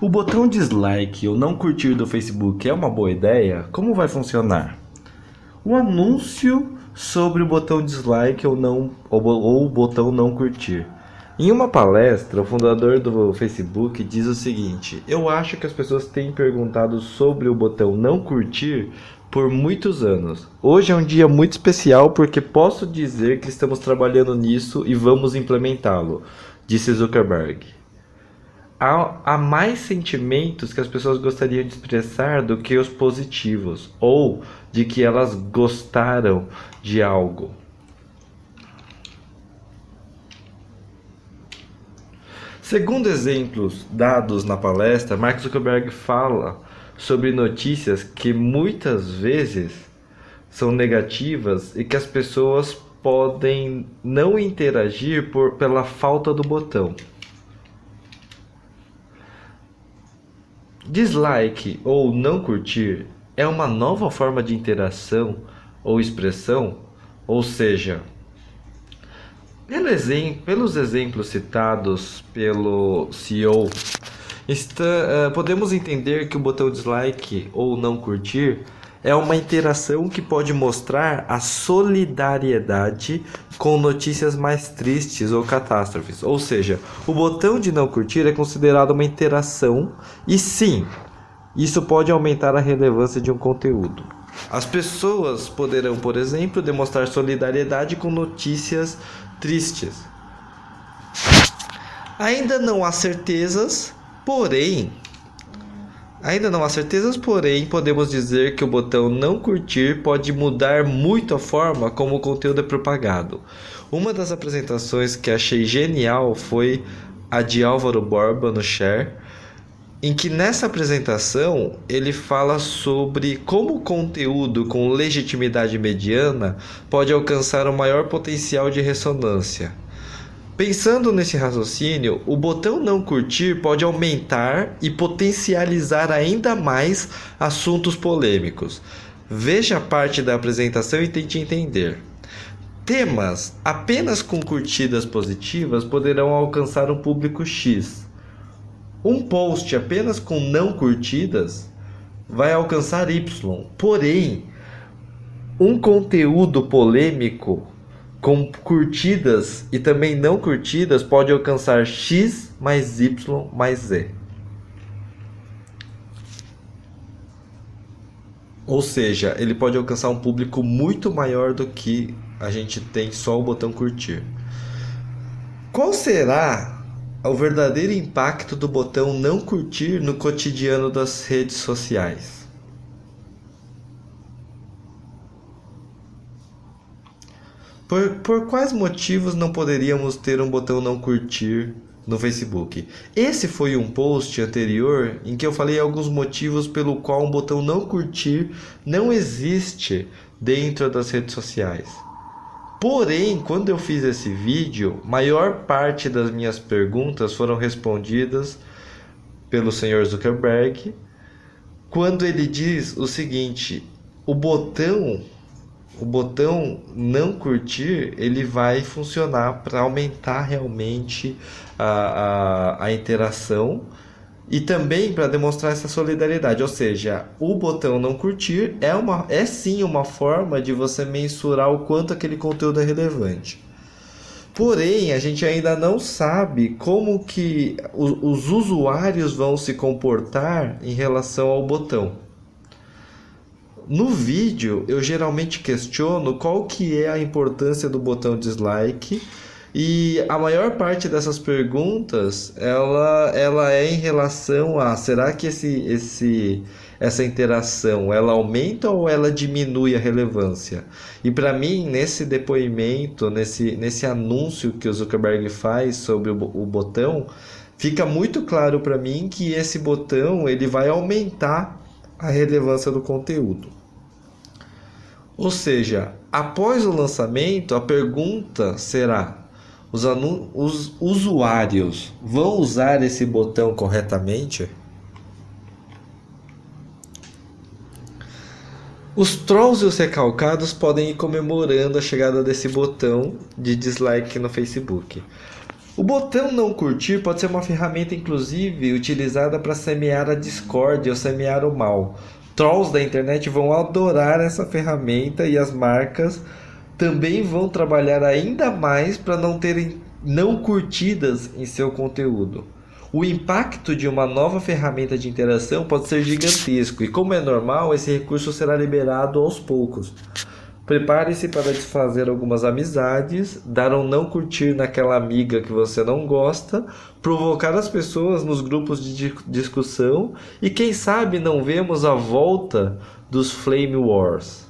O botão dislike ou não curtir do Facebook é uma boa ideia? Como vai funcionar? O anúncio sobre o botão dislike ou não ou, ou o botão não curtir. Em uma palestra, o fundador do Facebook diz o seguinte: Eu acho que as pessoas têm perguntado sobre o botão não curtir por muitos anos. Hoje é um dia muito especial porque posso dizer que estamos trabalhando nisso e vamos implementá-lo, disse Zuckerberg há, há mais sentimentos que as pessoas gostariam de expressar do que os positivos, ou de que elas gostaram de algo. Segundo exemplos dados na palestra, Mark Zuckerberg fala sobre notícias que muitas vezes são negativas e que as pessoas podem não interagir por, pela falta do botão. Dislike ou não curtir é uma nova forma de interação ou expressão, ou seja, pelos exemplos citados pelo CEO, está, uh, podemos entender que o botão dislike ou não curtir é uma interação que pode mostrar a solidariedade com notícias mais tristes ou catástrofes. Ou seja, o botão de não curtir é considerado uma interação e sim, isso pode aumentar a relevância de um conteúdo. As pessoas poderão, por exemplo, demonstrar solidariedade com notícias tristes. Ainda não há certezas, porém, Ainda não há certezas, porém, podemos dizer que o botão não curtir pode mudar muito a forma como o conteúdo é propagado. Uma das apresentações que achei genial foi a de Álvaro Borba no Share, em que nessa apresentação ele fala sobre como o conteúdo com legitimidade mediana pode alcançar o maior potencial de ressonância. Pensando nesse raciocínio, o botão não curtir pode aumentar e potencializar ainda mais assuntos polêmicos. Veja parte da apresentação e tente entender. Temas apenas com curtidas positivas poderão alcançar um público X. Um post apenas com não curtidas vai alcançar Y. Porém, um conteúdo polêmico com curtidas e também não curtidas pode alcançar x mais y mais z. Ou seja, ele pode alcançar um público muito maior do que a gente tem só o botão curtir. Qual será o verdadeiro impacto do botão não curtir no cotidiano das redes sociais? Por, por quais motivos não poderíamos ter um botão não curtir no Facebook? Esse foi um post anterior em que eu falei alguns motivos pelo qual um botão não curtir não existe dentro das redes sociais. Porém, quando eu fiz esse vídeo, maior parte das minhas perguntas foram respondidas pelo senhor Zuckerberg, quando ele diz o seguinte: o botão o botão não curtir ele vai funcionar para aumentar realmente a, a, a interação e também para demonstrar essa solidariedade. Ou seja, o botão não curtir é, uma, é sim uma forma de você mensurar o quanto aquele conteúdo é relevante. Porém, a gente ainda não sabe como que os, os usuários vão se comportar em relação ao botão. No vídeo, eu geralmente questiono qual que é a importância do botão dislike e a maior parte dessas perguntas, ela, ela é em relação a será que esse, esse, essa interação ela aumenta ou ela diminui a relevância? E para mim, nesse depoimento, nesse, nesse anúncio que o Zuckerberg faz sobre o, o botão, fica muito claro para mim que esse botão ele vai aumentar a relevância do conteúdo. Ou seja, após o lançamento, a pergunta será: os, os usuários vão usar esse botão corretamente? Os trolls e os recalcados podem ir comemorando a chegada desse botão de dislike no Facebook. O botão não curtir pode ser uma ferramenta, inclusive, utilizada para semear a discórdia ou semear o mal. Trolls da internet vão adorar essa ferramenta e as marcas também vão trabalhar ainda mais para não terem não curtidas em seu conteúdo. O impacto de uma nova ferramenta de interação pode ser gigantesco e, como é normal, esse recurso será liberado aos poucos. Prepare-se para desfazer algumas amizades, dar um não curtir naquela amiga que você não gosta, provocar as pessoas nos grupos de discussão e, quem sabe, não vemos a volta dos Flame Wars.